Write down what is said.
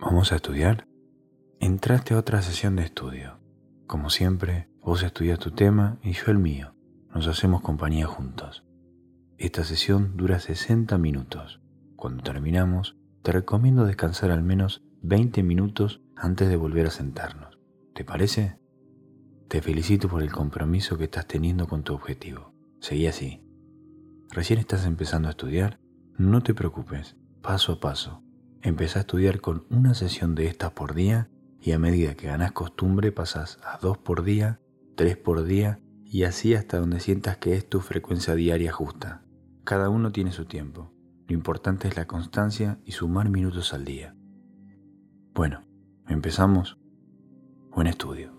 ¿Vamos a estudiar? Entraste a otra sesión de estudio. Como siempre, vos estudias tu tema y yo el mío. Nos hacemos compañía juntos. Esta sesión dura 60 minutos. Cuando terminamos, te recomiendo descansar al menos 20 minutos antes de volver a sentarnos. ¿Te parece? Te felicito por el compromiso que estás teniendo con tu objetivo. Seguí así. Recién estás empezando a estudiar, no te preocupes, paso a paso. Empezá a estudiar con una sesión de estas por día y a medida que ganas costumbre pasas a dos por día, tres por día y así hasta donde sientas que es tu frecuencia diaria justa. Cada uno tiene su tiempo. Lo importante es la constancia y sumar minutos al día. Bueno, empezamos. Buen estudio.